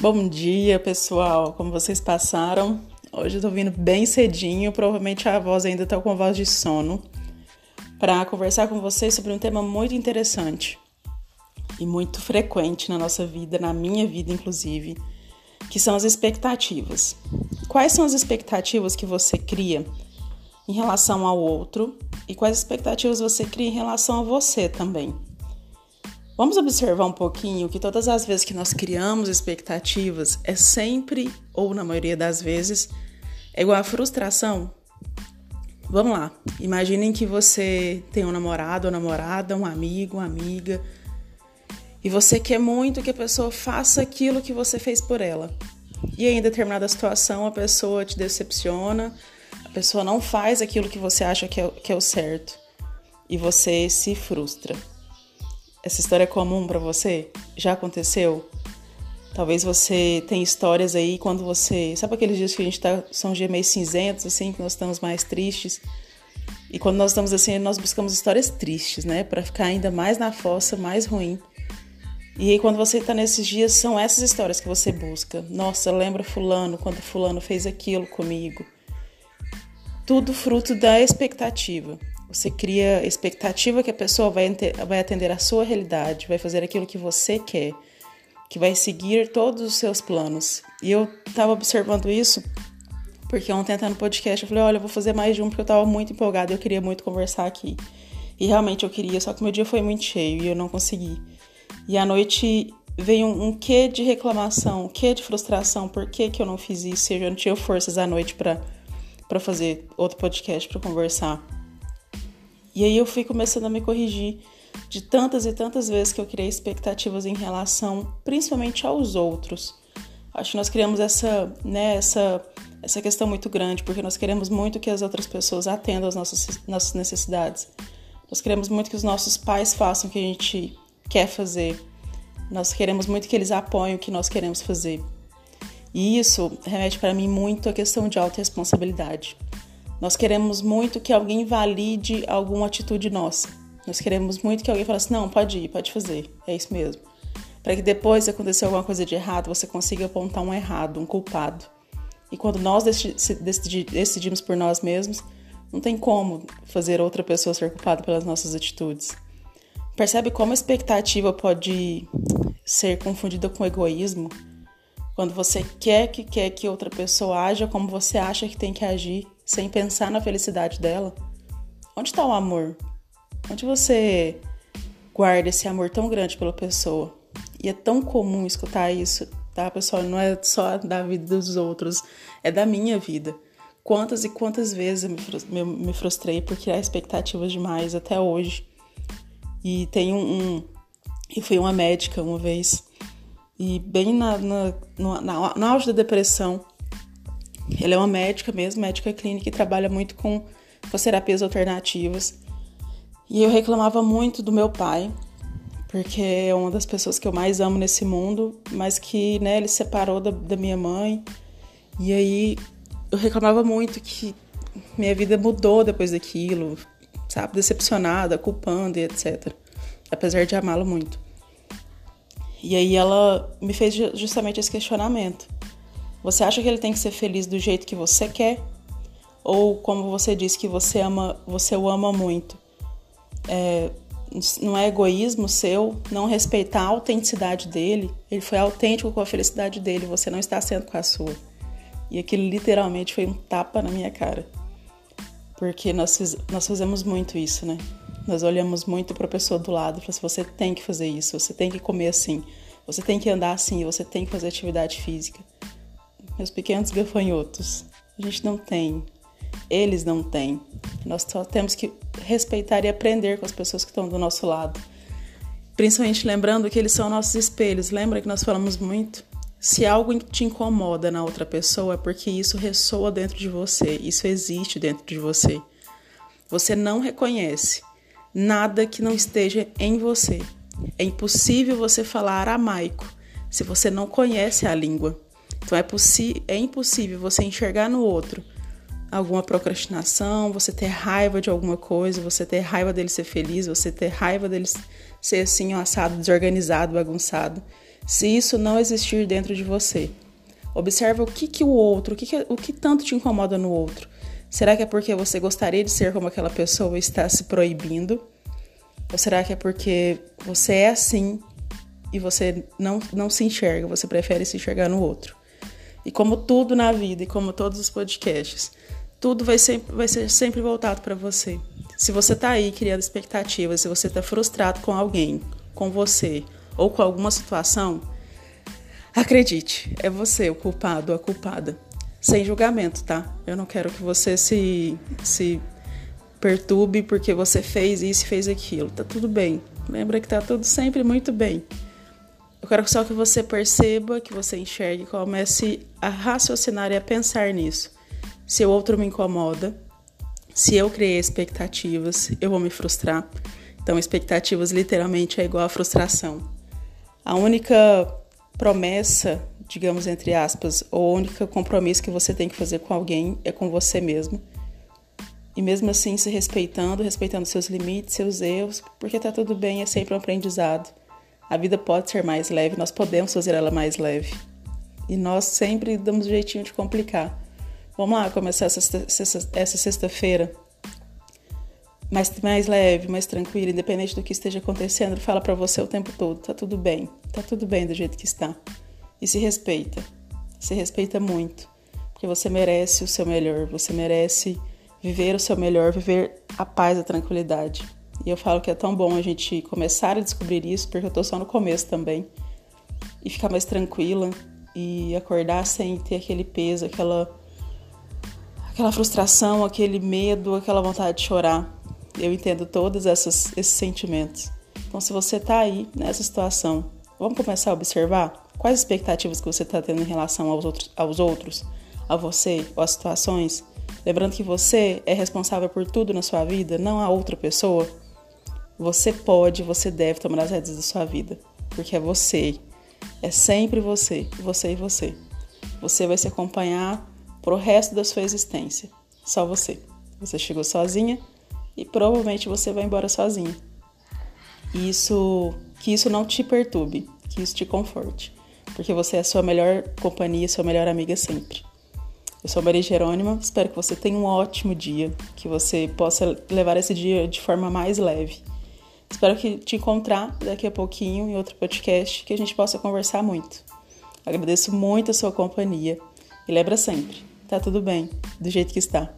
Bom dia, pessoal. Como vocês passaram? Hoje eu tô vindo bem cedinho, provavelmente a voz ainda tá com voz de sono, para conversar com vocês sobre um tema muito interessante e muito frequente na nossa vida, na minha vida inclusive, que são as expectativas. Quais são as expectativas que você cria em relação ao outro e quais expectativas você cria em relação a você também? Vamos observar um pouquinho que todas as vezes que nós criamos expectativas é sempre, ou na maioria das vezes, é igual a frustração. Vamos lá. Imaginem que você tem um namorado ou namorada, um amigo, uma amiga, e você quer muito que a pessoa faça aquilo que você fez por ela. E em determinada situação, a pessoa te decepciona, a pessoa não faz aquilo que você acha que é, que é o certo, e você se frustra. Essa história é comum para você? Já aconteceu? Talvez você tenha histórias aí quando você. Sabe aqueles dias que a gente tá. São dias meio cinzentos, assim, que nós estamos mais tristes. E quando nós estamos assim, nós buscamos histórias tristes, né? Para ficar ainda mais na fossa, mais ruim. E aí, quando você tá nesses dias, são essas histórias que você busca. Nossa, lembra Fulano, quando Fulano fez aquilo comigo. Tudo fruto da expectativa. Você cria expectativa que a pessoa vai, vai atender a sua realidade, vai fazer aquilo que você quer, que vai seguir todos os seus planos. E eu estava observando isso porque ontem no podcast eu falei, olha, eu vou fazer mais de um porque eu estava muito empolgada, eu queria muito conversar aqui. E realmente eu queria, só que meu dia foi muito cheio e eu não consegui. E à noite veio um, um quê de reclamação, um quê de frustração, por que, que eu não fiz isso? Eu não tinha forças à noite para fazer outro podcast, para conversar. E aí eu fui começando a me corrigir de tantas e tantas vezes que eu criei expectativas em relação, principalmente aos outros. Acho que nós criamos essa, né, essa, essa questão muito grande, porque nós queremos muito que as outras pessoas atendam às nossas, nossas necessidades. Nós queremos muito que os nossos pais façam o que a gente quer fazer. Nós queremos muito que eles apoiem o que nós queremos fazer. E isso remete para mim muito à questão de autorresponsabilidade. Nós queremos muito que alguém valide alguma atitude nossa. Nós queremos muito que alguém fale assim: não, pode ir, pode fazer, é isso mesmo. Para que depois, se acontecer alguma coisa de errado, você consiga apontar um errado, um culpado. E quando nós decidimos por nós mesmos, não tem como fazer outra pessoa ser culpada pelas nossas atitudes. Percebe como a expectativa pode ser confundida com egoísmo? Quando você quer que quer que outra pessoa haja como você acha que tem que agir, sem pensar na felicidade dela, onde está o amor? Onde você guarda esse amor tão grande pela pessoa? E é tão comum escutar isso, tá, pessoal? Não é só da vida dos outros, é da minha vida. Quantas e quantas vezes eu me frustrei por criar expectativas demais até hoje. E tem um, um e fui uma médica uma vez e bem na, na, na, na auge da depressão, ela é uma médica mesmo, médica clínica, e trabalha muito com, com as terapias alternativas. E eu reclamava muito do meu pai, porque é uma das pessoas que eu mais amo nesse mundo, mas que né, ele se separou da, da minha mãe. E aí eu reclamava muito que minha vida mudou depois daquilo, sabe? Decepcionada, culpando e etc. Apesar de amá-lo muito. E aí ela me fez justamente esse questionamento. Você acha que ele tem que ser feliz do jeito que você quer? Ou como você disse que você ama, você o ama muito? É, não é egoísmo seu não respeitar a autenticidade dele? Ele foi autêntico com a felicidade dele, você não está sendo com a sua. E aquilo literalmente foi um tapa na minha cara. Porque nós, nós fazemos muito isso, né? Nós olhamos muito para a pessoa do lado e falamos assim, você tem que fazer isso, você tem que comer assim, você tem que andar assim, você tem que fazer atividade física. Meus pequenos gafanhotos, a gente não tem, eles não têm. Nós só temos que respeitar e aprender com as pessoas que estão do nosso lado. Principalmente lembrando que eles são nossos espelhos. Lembra que nós falamos muito? Se algo te incomoda na outra pessoa, é porque isso ressoa dentro de você, isso existe dentro de você. Você não reconhece, nada que não esteja em você. É impossível você falar aramaico se você não conhece a língua. Então é, é impossível você enxergar no outro alguma procrastinação, você ter raiva de alguma coisa, você ter raiva dele ser feliz, você ter raiva dele ser assim, assado, desorganizado, bagunçado. Se isso não existir dentro de você, observa o que, que o outro, o que, que, o que tanto te incomoda no outro. Será que é porque você gostaria de ser como aquela pessoa e está se proibindo? Ou será que é porque você é assim e você não, não se enxerga, você prefere se enxergar no outro? E como tudo na vida e como todos os podcasts, tudo vai, sempre, vai ser sempre voltado para você. Se você está aí criando expectativas, se você está frustrado com alguém, com você ou com alguma situação, acredite, é você o culpado, a culpada. Sem julgamento, tá? Eu não quero que você se, se perturbe porque você fez isso e fez aquilo. Tá tudo bem. Lembra que tá tudo sempre muito bem. Eu quero só que você perceba, que você enxergue, comece a raciocinar e a pensar nisso. Se o outro me incomoda, se eu criei expectativas, eu vou me frustrar. Então, expectativas literalmente é igual a frustração. A única promessa, digamos entre aspas, ou o único compromisso que você tem que fazer com alguém é com você mesmo. E mesmo assim, se respeitando, respeitando seus limites, seus erros, porque tá tudo bem, é sempre um aprendizado. A vida pode ser mais leve, nós podemos fazer ela mais leve. E nós sempre damos um jeitinho de complicar. Vamos lá começar essa sexta-feira mais, mais leve, mais tranquila, independente do que esteja acontecendo, fala para você o tempo todo, tá tudo bem, tá tudo bem do jeito que está. E se respeita, se respeita muito, porque você merece o seu melhor, você merece viver o seu melhor, viver a paz, a tranquilidade. E eu falo que é tão bom a gente começar a descobrir isso, porque eu tô só no começo também, e ficar mais tranquila e acordar sem ter aquele peso, aquela aquela frustração, aquele medo, aquela vontade de chorar. Eu entendo todos esses, esses sentimentos. Então, se você está aí nessa situação, vamos começar a observar quais expectativas que você está tendo em relação aos outros, aos outros, a você ou às situações. Lembrando que você é responsável por tudo na sua vida, não a outra pessoa. Você pode, você deve tomar as rédeas da sua vida, porque é você. É sempre você, você e você. Você vai se acompanhar pro resto da sua existência. Só você. Você chegou sozinha e provavelmente você vai embora sozinha. Isso, que isso não te perturbe, que isso te conforte, porque você é a sua melhor companhia, sua melhor amiga sempre. Eu sou Maria Jerônima, espero que você tenha um ótimo dia, que você possa levar esse dia de forma mais leve. Espero que te encontrar daqui a pouquinho em outro podcast que a gente possa conversar muito. Agradeço muito a sua companhia e lembra sempre, Tá tudo bem, do jeito que está.